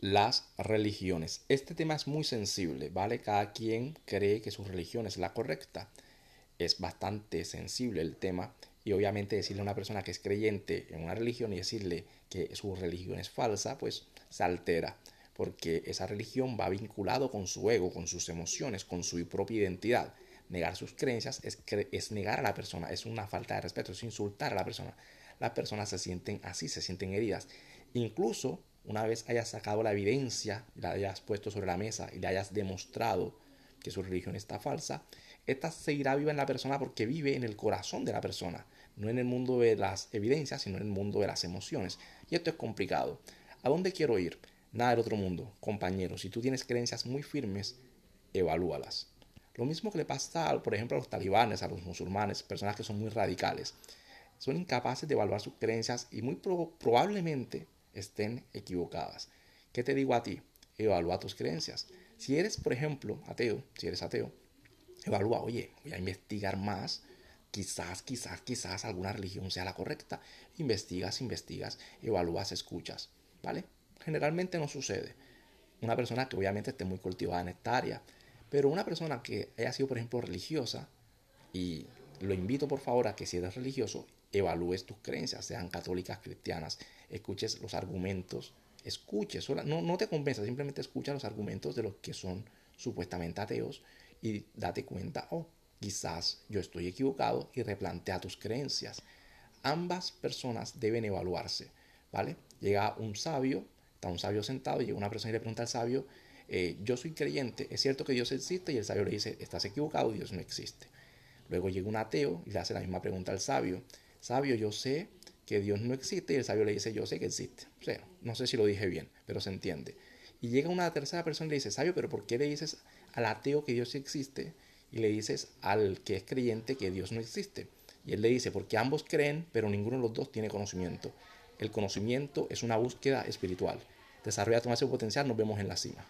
las religiones. Este tema es muy sensible, ¿vale? Cada quien cree que su religión es la correcta. Es bastante sensible el tema y obviamente decirle a una persona que es creyente en una religión y decirle que su religión es falsa, pues se altera, porque esa religión va vinculado con su ego, con sus emociones, con su propia identidad. Negar sus creencias es, es negar a la persona, es una falta de respeto, es insultar a la persona. Las personas se sienten así, se sienten heridas. Incluso una vez hayas sacado la evidencia, la hayas puesto sobre la mesa y le hayas demostrado que su religión está falsa, esta seguirá viva en la persona porque vive en el corazón de la persona, no en el mundo de las evidencias, sino en el mundo de las emociones. Y esto es complicado. ¿A dónde quiero ir? Nada del otro mundo. Compañeros, si tú tienes creencias muy firmes, evalúalas. Lo mismo que le pasa, por ejemplo, a los talibanes, a los musulmanes, personas que son muy radicales. Son incapaces de evaluar sus creencias y muy probablemente estén equivocadas. ¿Qué te digo a ti? Evalúa tus creencias. Si eres, por ejemplo, ateo, si eres ateo, evalúa, oye, voy a investigar más. Quizás, quizás, quizás alguna religión sea la correcta. Investigas, investigas, evalúas, escuchas. ¿Vale? Generalmente no sucede. Una persona que obviamente esté muy cultivada en esta área. Pero una persona que haya sido, por ejemplo, religiosa, y lo invito por favor a que si eres religioso, evalúes tus creencias, sean católicas, cristianas, escuches los argumentos, escuches, no, no te convenzas, simplemente escucha los argumentos de los que son supuestamente ateos y date cuenta, oh, quizás yo estoy equivocado y replantea tus creencias. Ambas personas deben evaluarse, ¿vale? Llega un sabio, está un sabio sentado llega una persona y le pregunta al sabio, eh, yo soy creyente, es cierto que Dios existe y el sabio le dice, estás equivocado, Dios no existe. Luego llega un ateo y le hace la misma pregunta al sabio, sabio, yo sé que Dios no existe y el sabio le dice, yo sé que existe. No sé si lo dije bien, pero se entiende. Y llega una tercera persona y le dice, sabio, pero ¿por qué le dices al ateo que Dios existe y le dices al que es creyente que Dios no existe? Y él le dice, porque ambos creen, pero ninguno de los dos tiene conocimiento. El conocimiento es una búsqueda espiritual. Desarrolla tu máximo potencial, nos vemos en la cima.